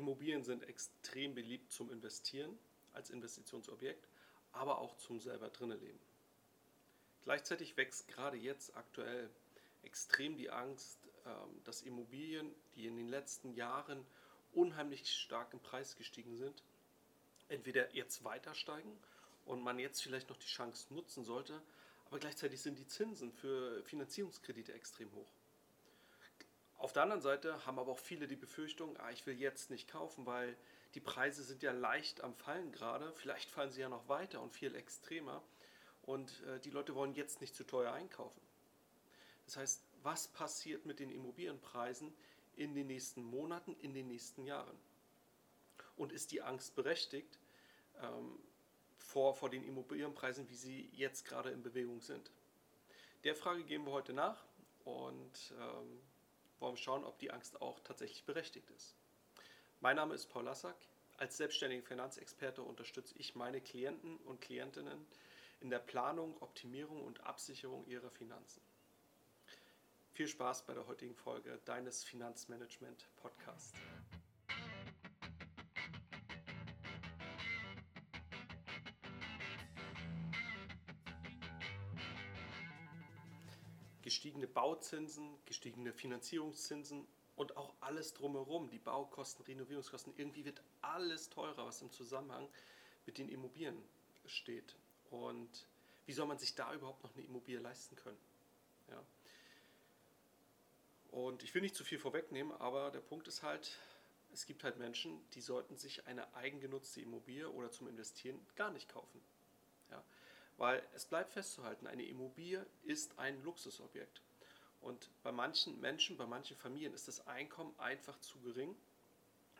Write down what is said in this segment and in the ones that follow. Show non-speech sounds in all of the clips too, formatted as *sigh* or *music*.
Immobilien sind extrem beliebt zum Investieren als Investitionsobjekt, aber auch zum selber drinnen leben. Gleichzeitig wächst gerade jetzt aktuell extrem die Angst, ähm, dass Immobilien, die in den letzten Jahren unheimlich stark im Preis gestiegen sind, entweder jetzt weiter steigen und man jetzt vielleicht noch die Chance nutzen sollte, aber gleichzeitig sind die Zinsen für Finanzierungskredite extrem hoch. Auf der anderen Seite haben aber auch viele die Befürchtung, ah, ich will jetzt nicht kaufen, weil die Preise sind ja leicht am Fallen gerade. Vielleicht *laughs* fallen sie ja noch weiter und viel extremer. Und äh, die Leute wollen jetzt nicht zu teuer einkaufen. Das heißt, was passiert mit den Immobilienpreisen in den nächsten Monaten, in den nächsten Jahren? Und ist die Angst berechtigt ähm, vor, vor den Immobilienpreisen, wie sie jetzt gerade in Bewegung sind? Der Frage gehen wir heute nach und ähm, wollen schauen, ob die Angst auch tatsächlich berechtigt ist. Mein Name ist Paul Lassack. Als selbstständiger Finanzexperte unterstütze ich meine Klienten und Klientinnen in der Planung, Optimierung und Absicherung ihrer Finanzen. Viel Spaß bei der heutigen Folge deines Finanzmanagement Podcasts. Gestiegene Bauzinsen, gestiegene Finanzierungszinsen und auch alles drumherum, die Baukosten, Renovierungskosten, irgendwie wird alles teurer, was im Zusammenhang mit den Immobilien steht. Und wie soll man sich da überhaupt noch eine Immobilie leisten können? Ja. Und ich will nicht zu viel vorwegnehmen, aber der Punkt ist halt, es gibt halt Menschen, die sollten sich eine eigengenutzte Immobilie oder zum Investieren gar nicht kaufen. Weil es bleibt festzuhalten, eine Immobilie ist ein Luxusobjekt. Und bei manchen Menschen, bei manchen Familien ist das Einkommen einfach zu gering,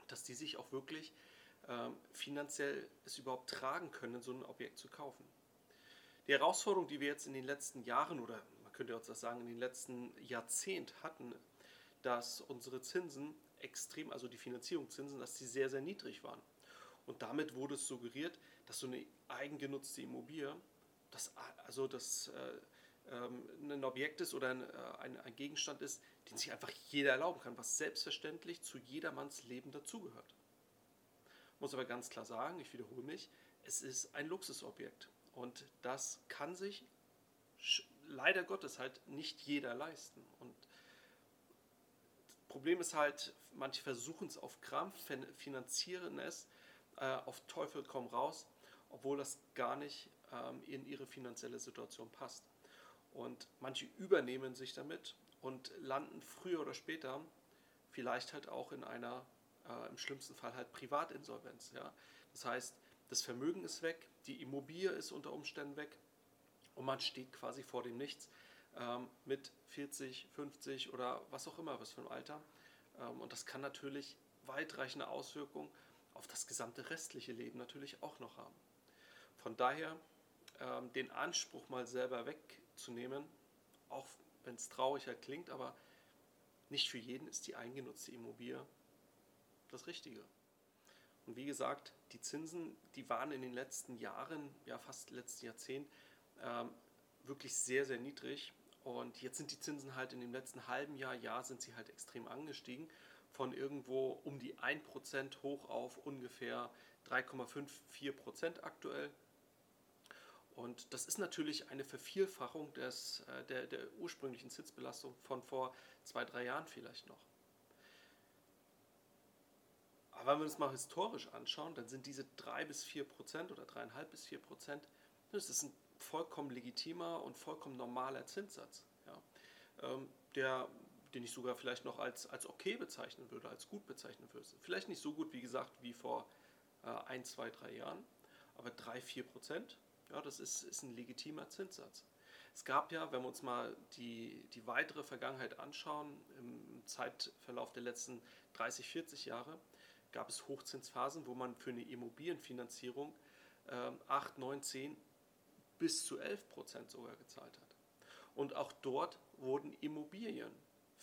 dass die sich auch wirklich ähm, finanziell es überhaupt tragen können, so ein Objekt zu kaufen. Die Herausforderung, die wir jetzt in den letzten Jahren oder man könnte auch sagen in den letzten Jahrzehnten hatten, dass unsere Zinsen extrem, also die Finanzierungszinsen, dass sie sehr, sehr niedrig waren. Und damit wurde es suggeriert, dass so eine eigengenutzte Immobilie das, also das äh, ähm, ein Objekt ist oder ein, äh, ein, ein, Gegenstand ist, den sich einfach jeder erlauben kann, was selbstverständlich zu jedermanns Leben dazugehört. Muss aber ganz klar sagen, ich wiederhole mich, es ist ein Luxusobjekt und das kann sich leider Gottes halt nicht jeder leisten. Und das Problem ist halt, manche versuchen es auf Krampf, finanzieren es äh, auf Teufel komm raus, obwohl das gar nicht in ihre finanzielle Situation passt. Und manche übernehmen sich damit und landen früher oder später vielleicht halt auch in einer, äh, im schlimmsten Fall halt Privatinsolvenz. Ja? Das heißt, das Vermögen ist weg, die Immobilie ist unter Umständen weg und man steht quasi vor dem Nichts ähm, mit 40, 50 oder was auch immer, was für ein Alter. Ähm, und das kann natürlich weitreichende Auswirkungen auf das gesamte restliche Leben natürlich auch noch haben. Von daher ähm, den Anspruch mal selber wegzunehmen, auch wenn es traurig halt klingt, aber nicht für jeden ist die eingenutzte Immobilie das Richtige. Und wie gesagt, die Zinsen, die waren in den letzten Jahren, ja fast letzten Jahrzehnt, ähm, wirklich sehr, sehr niedrig. Und jetzt sind die Zinsen halt in dem letzten halben Jahr, Jahr sind sie halt extrem angestiegen. Von irgendwo um die 1% hoch auf ungefähr 3,54% aktuell. Und das ist natürlich eine Vervielfachung des, äh, der, der ursprünglichen Zinsbelastung von vor zwei, drei Jahren vielleicht noch. Aber wenn wir uns mal historisch anschauen, dann sind diese 3 bis 4 Prozent oder 3,5 bis 4 Prozent, das ist ein vollkommen legitimer und vollkommen normaler Zinssatz, ja, ähm, der, den ich sogar vielleicht noch als, als okay bezeichnen würde, als gut bezeichnen würde. Vielleicht nicht so gut, wie gesagt, wie vor äh, ein, zwei, drei Jahren, aber 3, 4 Prozent ja, das ist, ist ein legitimer Zinssatz. Es gab ja, wenn wir uns mal die, die weitere Vergangenheit anschauen, im Zeitverlauf der letzten 30, 40 Jahre, gab es Hochzinsphasen, wo man für eine Immobilienfinanzierung äh, 8, 9, 10 bis zu 11 Prozent sogar gezahlt hat. Und auch dort wurden Immobilien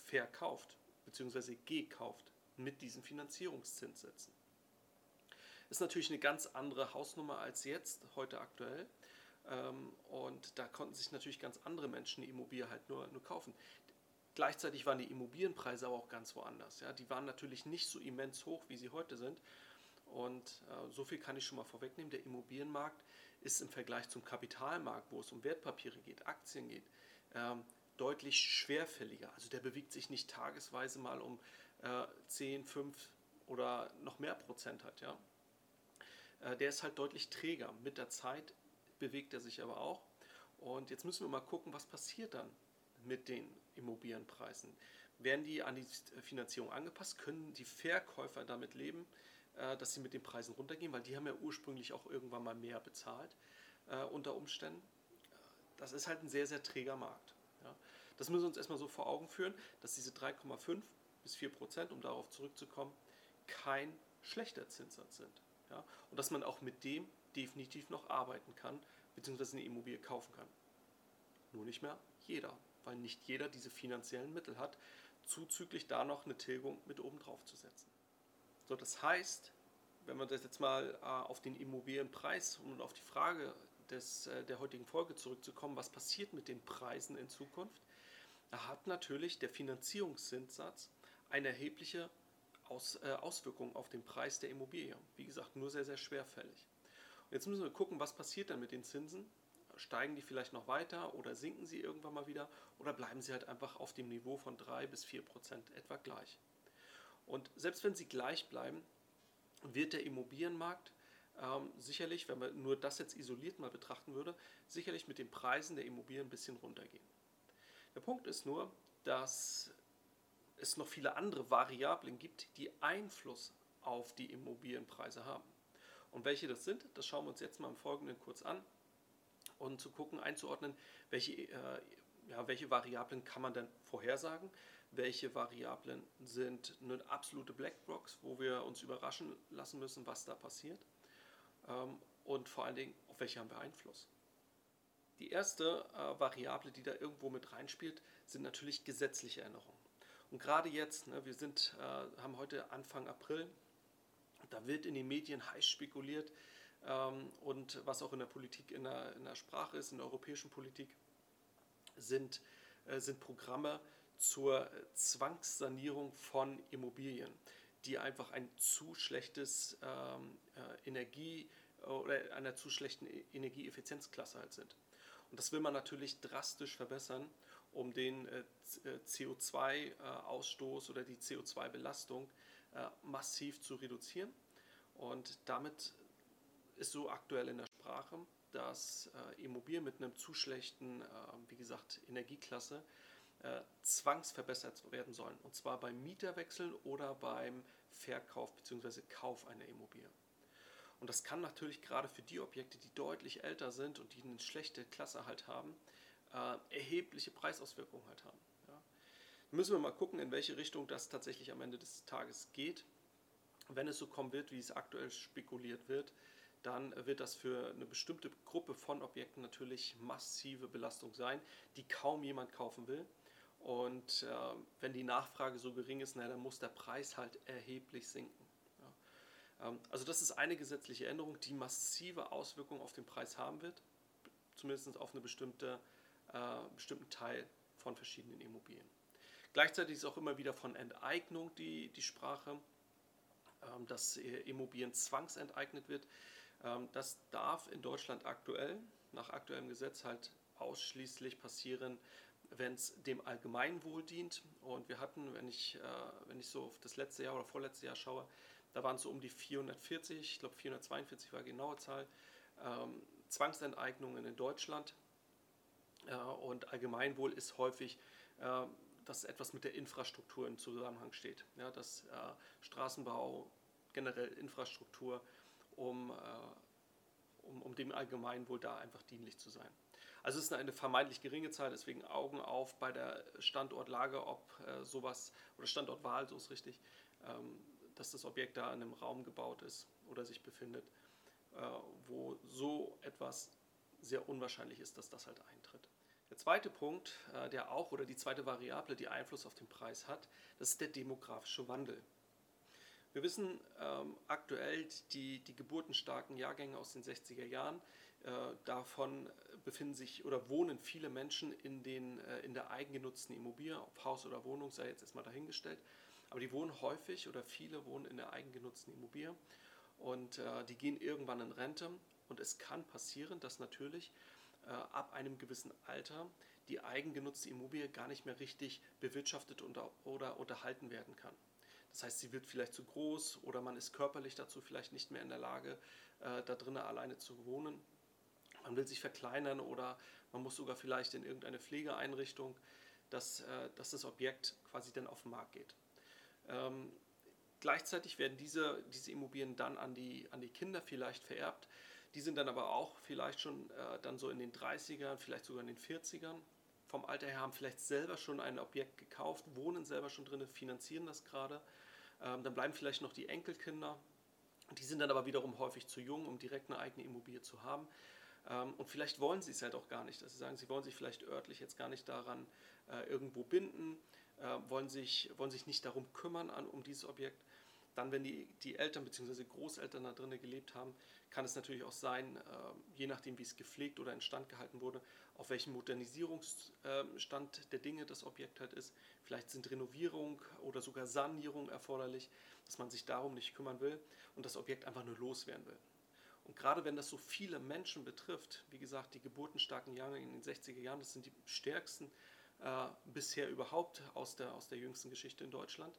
verkauft bzw. gekauft mit diesen Finanzierungszinssätzen. Ist natürlich eine ganz andere Hausnummer als jetzt, heute aktuell. Ähm, und da konnten sich natürlich ganz andere Menschen die Immobilie halt nur, nur kaufen. gleichzeitig waren die Immobilienpreise aber auch ganz woanders. Ja? Die waren natürlich nicht so immens hoch, wie sie heute sind. Und äh, so viel kann ich schon mal vorwegnehmen. Der Immobilienmarkt ist im Vergleich zum Kapitalmarkt, wo es um Wertpapiere geht, Aktien geht, ähm, deutlich schwerfälliger. Also der bewegt sich nicht tagesweise mal um äh, 10, 5 oder noch mehr Prozent hat. Ja? Äh, der ist halt deutlich träger. Mit der Zeit bewegt er sich aber auch. Und jetzt müssen wir mal gucken, was passiert dann mit den Immobilienpreisen. Werden die an die Finanzierung angepasst? Können die Verkäufer damit leben, äh, dass sie mit den Preisen runtergehen? Weil die haben ja ursprünglich auch irgendwann mal mehr bezahlt äh, unter Umständen. Das ist halt ein sehr, sehr träger Markt. Das müssen wir uns erstmal so vor Augen führen, dass diese 3,5 bis 4 Prozent, um darauf zurückzukommen, kein schlechter Zinssatz sind. Und dass man auch mit dem definitiv noch arbeiten kann, beziehungsweise eine Immobilie kaufen kann. Nur nicht mehr jeder, weil nicht jeder diese finanziellen Mittel hat, zuzüglich da noch eine Tilgung mit oben drauf zu setzen. So, das heißt, wenn man das jetzt mal äh, auf den Immobilienpreis und auf die Frage des, äh, der heutigen Folge zurückzukommen, was passiert mit den Preisen in Zukunft, da hat natürlich der Finanzierungszinssatz eine erhebliche Aus, äh, Auswirkung auf den Preis der Immobilie. Wie gesagt, nur sehr, sehr schwerfällig. Jetzt müssen wir gucken, was passiert dann mit den Zinsen. Steigen die vielleicht noch weiter oder sinken sie irgendwann mal wieder oder bleiben sie halt einfach auf dem Niveau von 3 bis 4 Prozent etwa gleich. Und selbst wenn sie gleich bleiben, wird der Immobilienmarkt ähm, sicherlich, wenn man nur das jetzt isoliert mal betrachten würde, sicherlich mit den Preisen der Immobilien ein bisschen runtergehen. Der Punkt ist nur, dass es noch viele andere Variablen gibt, die Einfluss auf die Immobilienpreise haben. Und welche das sind, das schauen wir uns jetzt mal im Folgenden kurz an und zu gucken, einzuordnen, welche, äh, ja, welche Variablen kann man denn vorhersagen, welche Variablen sind eine absolute Blackbox, wo wir uns überraschen lassen müssen, was da passiert ähm, und vor allen Dingen, auf welche haben wir Einfluss. Die erste äh, Variable, die da irgendwo mit reinspielt, sind natürlich gesetzliche Änderungen. Und gerade jetzt, ne, wir sind, äh, haben heute Anfang April, da wird in den Medien heiß spekuliert ähm, und was auch in der Politik, in der, in der Sprache ist, in der europäischen Politik, sind, äh, sind Programme zur Zwangssanierung von Immobilien, die einfach ein zu schlechtes ähm, äh, Energie oder einer zu schlechten e-, Energieeffizienzklasse halt sind. Und das will man natürlich drastisch verbessern, um den äh, äh CO2-Ausstoß äh, oder die CO2-Belastung äh, massiv zu reduzieren. Und damit ist so aktuell in der Sprache, dass äh, Immobilien mit einem zu schlechten, äh, wie gesagt, Energieklasse äh, zwangsverbessert werden sollen. Und zwar beim Mieterwechsel oder beim Verkauf bzw. Kauf einer Immobilie. Und das kann natürlich gerade für die Objekte, die deutlich älter sind und die eine schlechte Klasse halt haben, äh, erhebliche Preisauswirkungen halt haben. Müssen wir mal gucken, in welche Richtung das tatsächlich am Ende des Tages geht. Wenn es so kommen wird, wie es aktuell spekuliert wird, dann wird das für eine bestimmte Gruppe von Objekten natürlich massive Belastung sein, die kaum jemand kaufen will. Und äh, wenn die Nachfrage so gering ist, na, dann muss der Preis halt erheblich sinken. Ja. Ähm, also das ist eine gesetzliche Änderung, die massive Auswirkungen auf den Preis haben wird, zumindest auf einen bestimmte, äh, bestimmten Teil von verschiedenen Immobilien. Gleichzeitig ist auch immer wieder von Enteignung die, die Sprache, ähm, dass Immobilien zwangsenteignet wird. Ähm, das darf in Deutschland aktuell, nach aktuellem Gesetz halt ausschließlich passieren, wenn es dem Allgemeinwohl dient. Und wir hatten, wenn ich, äh, wenn ich so auf das letzte Jahr oder vorletzte Jahr schaue, da waren es so um die 440, ich glaube 442 war die genaue Zahl, ähm, Zwangsenteignungen in Deutschland. Äh, und Allgemeinwohl ist häufig, äh, dass etwas mit der Infrastruktur im Zusammenhang steht. Ja, dass äh, Straßenbau, generell Infrastruktur, um, äh, um, um dem Allgemeinwohl da einfach dienlich zu sein. Also es ist eine vermeintlich geringe Zahl, deswegen Augen auf bei der Standortlage, ob äh, sowas, oder Standortwahl, so ist richtig, ähm, dass das Objekt da in einem Raum gebaut ist oder sich befindet, äh, wo so etwas sehr unwahrscheinlich ist, dass das halt eintritt. Der zweite Punkt, äh, der auch, oder die zweite Variable, die Einfluss auf den Preis hat, das ist der demografische Wandel. Wir wissen ähm, aktuell, die, die geburtenstarken Jahrgänge aus den 60er Jahren, Äh, davon befinden sich oder wohnen viele Menschen in, den, äh, in der eigengenutzten Immobilie, ob Haus oder Wohnung sei jetzt erstmal dahingestellt. Aber die wohnen häufig oder viele wohnen in der eigengenutzten Immobilie und äh, die gehen irgendwann in Rente. Und es kann passieren, dass natürlich ab einem gewissen Alter die eigengenutzte Immobilie gar nicht mehr richtig bewirtschaftet oder, oder unterhalten werden kann. Das heißt, sie wird vielleicht zu groß oder man ist körperlich dazu vielleicht nicht mehr in der Lage, äh, da drinnen alleine zu wohnen. Man will sich verkleinern oder man muss sogar vielleicht in irgendeine Pflegeeinrichtung, dass, äh, dass das Objekt quasi dann auf den Markt geht. Ähm, gleichzeitig werden diese, diese Immobilien dann an die, an die Kinder vielleicht vererbt. Die sind dann aber auch vielleicht schon äh, dann so in den 30ern, vielleicht sogar in den 40ern vom Alter her, haben vielleicht selber schon ein Objekt gekauft, wohnen selber schon drin, finanzieren das gerade. Ähm, dann bleiben vielleicht noch die Enkelkinder. Die sind dann aber wiederum häufig zu jung, um direkt eine eigene Immobilie zu haben. Ähm, und vielleicht wollen sie es halt auch gar nicht. Dass sie sagen, sie wollen sich vielleicht örtlich jetzt gar nicht daran äh, irgendwo binden, äh, wollen, sich, wollen sich nicht darum kümmern, an, um dieses Objekt. Dann, wenn die, die Eltern bzw. Großeltern da drinnen gelebt haben, kann es natürlich auch sein, äh, je nachdem, wie es gepflegt oder instand gehalten wurde, auf welchem Modernisierungsstand der Dinge das Objekt halt ist. Vielleicht sind Renovierung oder sogar Sanierung erforderlich, dass man sich darum nicht kümmern will und das Objekt einfach nur loswerden will. Und gerade wenn das so viele Menschen betrifft, wie gesagt, die geburtenstarken Jahre in den 60er Jahren, das sind die stärksten äh, bisher überhaupt aus der, aus der jüngsten Geschichte in Deutschland.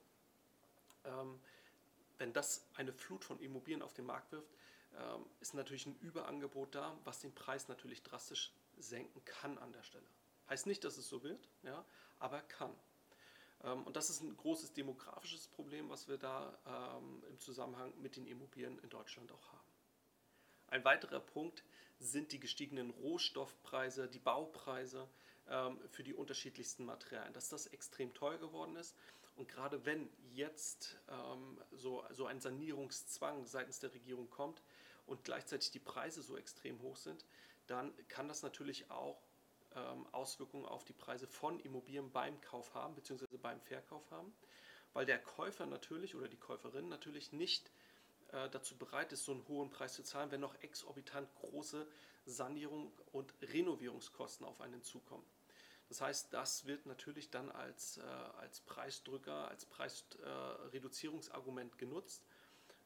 Ähm, wenn das eine Flut von Immobilien auf den Markt wirft, ähm, ist natürlich ein Überangebot da, was den Preis natürlich drastisch senken kann an der Stelle. Heißt nicht, dass es so wird, ja, aber kann. Ähm, und das ist ein großes demografisches Problem, was wir da ähm, im Zusammenhang mit den Immobilien in Deutschland auch haben. Ein weiterer Punkt sind die gestiegenen Rohstoffpreise, die Baupreise für die unterschiedlichsten Materialien, dass das extrem teuer geworden ist. Und gerade wenn jetzt ähm, so, so ein Sanierungszwang seitens der Regierung kommt und gleichzeitig die Preise so extrem hoch sind, dann kann das natürlich auch ähm, Auswirkungen auf die Preise von Immobilien beim Kauf haben, beziehungsweise beim Verkauf haben, weil der Käufer natürlich oder die Käuferin natürlich nicht äh, dazu bereit ist, so einen hohen Preis zu zahlen, wenn noch exorbitant große Sanierung und Renovierungskosten auf einen zukommen. Das heißt, das wird natürlich dann als, äh, als Preisdrücker, als Preisreduzierungsargument genutzt.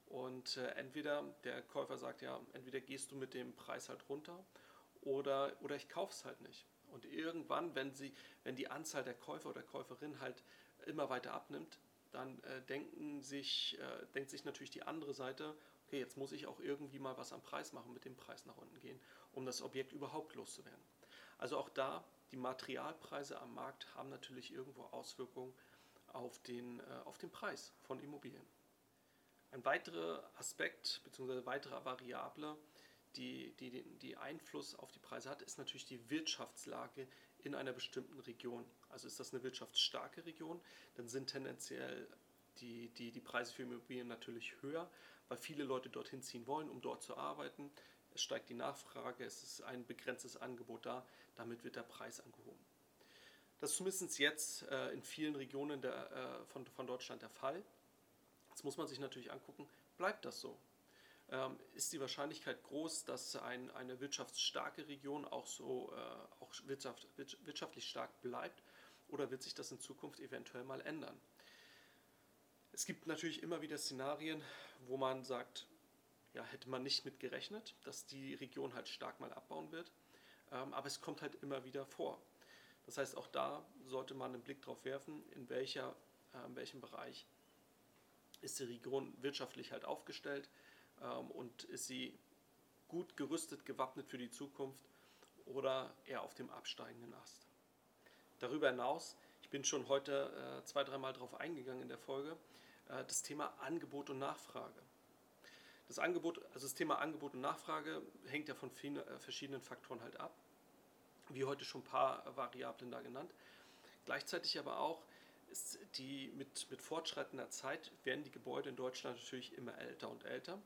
Und äh, entweder der Käufer sagt ja, entweder gehst du mit dem Preis halt runter oder, oder ich kaufe es halt nicht. Und irgendwann, wenn, sie, wenn die Anzahl der Käufer oder Käuferinnen halt immer weiter abnimmt, dann äh, denken sich, äh, denkt sich natürlich die andere Seite, okay, jetzt muss ich auch irgendwie mal was am Preis machen, mit dem Preis nach unten gehen, um das Objekt überhaupt loszuwerden. Also auch da die Materialpreise am Markt haben natürlich irgendwo Auswirkungen auf den, äh, auf den Preis von Immobilien. Ein weiterer Aspekt bzw. weitere Variable, die, die, die Einfluss auf die Preise hat, ist natürlich die Wirtschaftslage in einer bestimmten Region. Also ist das eine wirtschaftsstarke Region, dann sind tendenziell die, die, die Preise für Immobilien natürlich höher, weil viele Leute dorthin ziehen wollen, um dort zu arbeiten es steigt die Nachfrage, es ist ein begrenztes Angebot da, damit wird der Preis angehoben. Das ist zumindest jetzt äh, in vielen Regionen der, äh, von, von Deutschland der Fall. Jetzt muss man sich natürlich angucken, bleibt das so? Ähm, ist die Wahrscheinlichkeit groß, dass ein, eine wirtschaftsstarke Region auch so äh, auch wirtschaft, wirtschaftlich stark bleibt oder wird sich das in Zukunft eventuell mal ändern? Es gibt natürlich immer wieder Szenarien, wo man sagt, ja, hätte man nicht mit gerechnet, dass die Region halt stark mal abbauen wird. Ähm, aber es kommt halt immer wieder vor. Das heißt, auch da sollte man einen Blick drauf werfen, in, welcher, äh, in welchem Bereich ist die Region wirtschaftlich halt aufgestellt ähm, und ist sie gut gerüstet, gewappnet für die Zukunft oder eher auf dem absteigenden Ast. Darüber hinaus, ich bin schon heute äh, zwei, dreimal darauf eingegangen in der Folge, äh, das Thema Angebot und Nachfrage. Das Angebot, also das Thema Angebot und Nachfrage hängt ja von vielen, äh, verschiedenen Faktoren halt ab. Wie heute schon ein paar Variablen da genannt. Gleichzeitig aber auch ist die mit, mit fortschreitender Zeit werden die Gebäude in Deutschland natürlich immer älter und älter.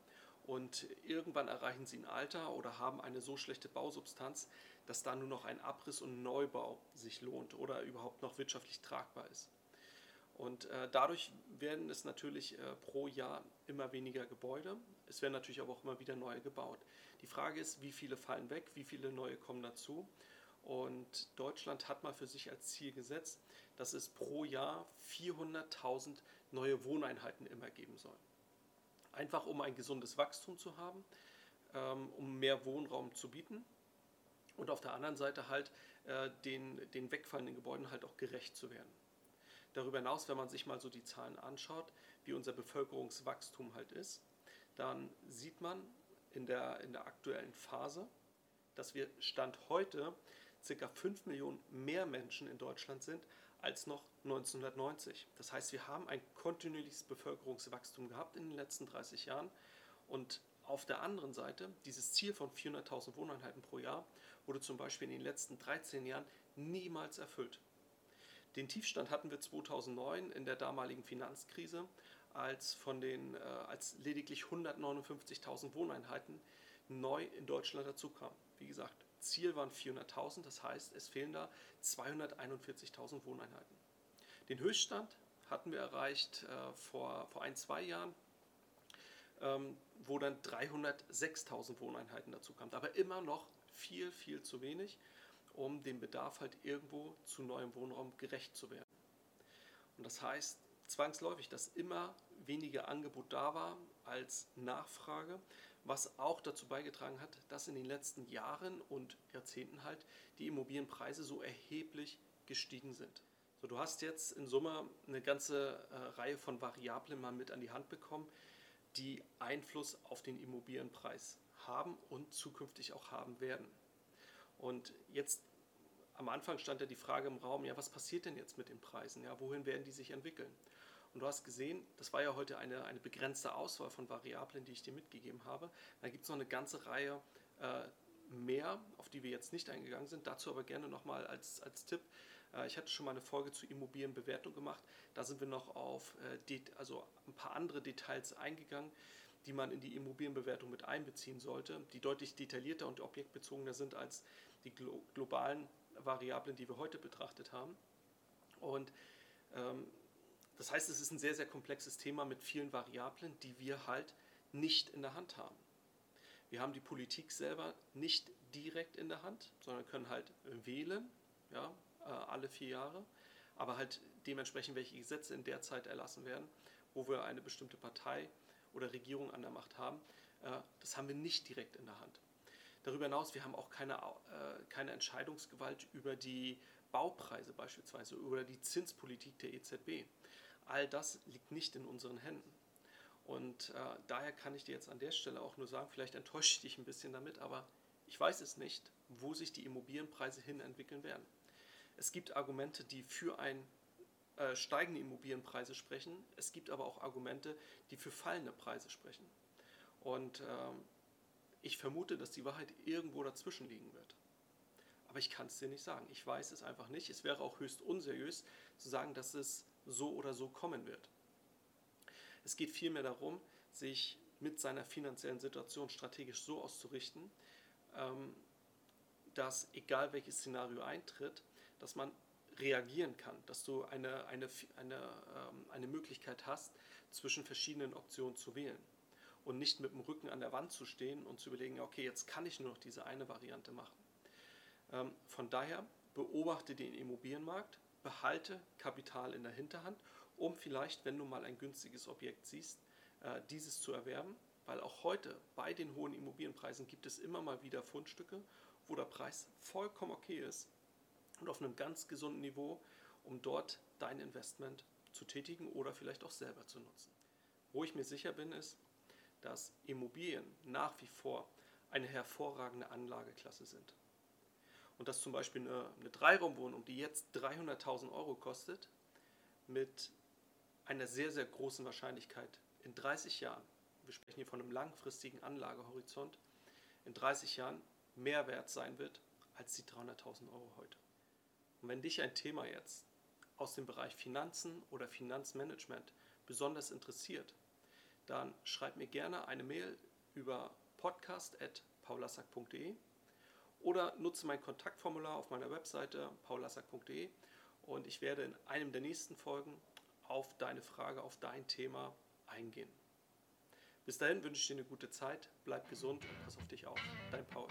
Und irgendwann erreichen sie ein Alter oder haben eine so schlechte Bausubstanz, dass da nur noch ein Abriss und Neubau sich lohnt oder überhaupt noch wirtschaftlich tragbar ist. Und äh, dadurch werden es natürlich äh, pro Jahr immer weniger Gebäude. Es werden natürlich aber auch immer wieder neue gebaut. Die Frage ist, wie viele fallen weg, wie viele neue kommen dazu. Und Deutschland hat mal für sich als Ziel gesetzt, dass es pro Jahr 400.000 neue Wohneinheiten immer geben soll. Einfach um ein gesundes Wachstum zu haben, ähm, um mehr Wohnraum zu bieten und auf der anderen Seite halt äh, den, den wegfallenden Gebäuden halt auch gerecht zu werden. Darüber hinaus, wenn man sich mal so die Zahlen anschaut, wie unser Bevölkerungswachstum halt ist, dann sieht man in der, in der aktuellen Phase, dass wir Stand heute ca. 5 Millionen mehr Menschen in Deutschland sind als noch 1990. Das heißt, wir haben ein kontinuierliches Bevölkerungswachstum gehabt in den letzten 30 Jahren und auf der anderen Seite, dieses Ziel von 400.000 Wohneinheiten pro Jahr wurde zum Beispiel in den letzten 13 Jahren niemals erfüllt. Den Tiefstand hatten wir 2009 in der damaligen Finanzkrise, als, von den, äh, als lediglich 159.000 Wohneinheiten neu in Deutschland dazukamen. Wie gesagt, Ziel waren 400.000, das heißt, es fehlen da 241.000 Wohneinheiten. Den Höchststand hatten wir erreicht äh, vor, vor ein, zwei Jahren, ähm, wo dann 306.000 Wohneinheiten dazu kamen. Aber immer noch viel, viel zu wenig, um dem Bedarf halt irgendwo zu neuem Wohnraum gerecht zu werden. Und das heißt zwangsläufig, dass immer weniger Angebot da war als Nachfrage was auch dazu beigetragen hat, dass in den letzten Jahren und Jahrzehnten halt die Immobilienpreise so erheblich gestiegen sind. So, du hast jetzt in Summe eine ganze äh, Reihe von Variablen mal mit an die Hand bekommen, die Einfluss auf den Immobilienpreis haben und zukünftig auch haben werden. Und jetzt am Anfang stand ja die Frage im Raum, ja, was passiert denn jetzt mit den Preisen? Ja, wohin werden die sich entwickeln? Und du hast gesehen, das war ja heute eine, eine begrenzte Auswahl von Variablen, die ich dir mitgegeben habe. Da gibt es noch eine ganze Reihe äh, mehr, auf die wir jetzt nicht eingegangen sind. Dazu aber gerne nochmal als, als Tipp. Äh, ich hatte schon mal eine Folge zu Immobilienbewertung gemacht. Da sind wir noch auf äh, also ein paar andere Details eingegangen, die man in die Immobilienbewertung mit einbeziehen sollte, die deutlich detaillierter und objektbezogener sind als die glo globalen Variablen, die wir heute betrachtet haben. Und ähm, das heißt, es ist ein sehr, sehr komplexes Thema mit vielen Variablen, die wir halt nicht in der Hand haben. Wir haben die Politik selber nicht direkt in der Hand, sondern können halt wählen, ja, äh, alle vier Jahre, aber halt dementsprechend, welche Gesetze in der Zeit erlassen werden, wo wir eine bestimmte Partei oder Regierung an der Macht haben, äh, das haben wir nicht direkt in der Hand. Darüber hinaus, wir haben auch keine, äh, keine Entscheidungsgewalt über die Baupreise beispielsweise oder die Zinspolitik der EZB all das liegt nicht in unseren Händen. Und äh, daher kann ich dir jetzt an der Stelle auch nur sagen, vielleicht enttäusche ich dich ein bisschen damit, aber ich weiß es nicht, wo sich die Immobilienpreise hin entwickeln werden. Es gibt Argumente, die für ein äh, steigende Immobilienpreise sprechen. Es gibt aber auch Argumente, die für fallende Preise sprechen. Und äh, ich vermute, dass die Wahrheit irgendwo dazwischen liegen wird. Aber ich kann es dir nicht sagen. Ich weiß es einfach nicht. Es wäre auch höchst unseriös zu sagen, dass es so oder so kommen wird. Es geht vielmehr darum, sich mit seiner finanziellen Situation strategisch so auszurichten, ähm, dass egal welches Szenario eintritt, dass man reagieren kann, dass du eine, eine, eine, ähm, eine Möglichkeit hast, zwischen verschiedenen Optionen zu wählen und nicht mit dem Rücken an der Wand zu stehen und zu überlegen, okay, jetzt kann ich nur noch diese eine Variante machen. Ähm, von daher beobachte den Immobilienmarkt, behalte Kapital in der Hinterhand, um vielleicht, wenn du mal ein günstiges Objekt siehst, äh, dieses zu erwerben, weil auch heute bei den hohen Immobilienpreisen gibt es immer mal wieder Fundstücke, wo der Preis vollkommen okay ist und auf einem ganz gesunden Niveau, um dort dein Investment zu tätigen oder vielleicht auch selber zu nutzen. Wo ich mir sicher bin, ist, dass Immobilien nach wie vor eine hervorragende Anlageklasse sind und dass zum Beispiel eine, eine Dreiraumwohnung, die jetzt 300.000 Euro kostet, mit einer sehr, sehr großen Wahrscheinlichkeit in 30 Jahren, wir sprechen hier von einem langfristigen Anlagehorizont, in 30 Jahren mehr wert sein wird als die 300.000 Euro heute. Und wenn dich ein Thema jetzt aus dem Bereich Finanzen oder Finanzmanagement besonders interessiert, dann schreib mir gerne eine Mail über podcast.paulassack.de oder nutze mein Kontaktformular auf meiner Webseite paulassack.de und ich werde in einem der nächsten Folgen auf deine Frage, auf dein Thema eingehen. Bis dahin wünsche ich dir eine gute Zeit, bleib gesund und pass auf dich auf. Dein Paul.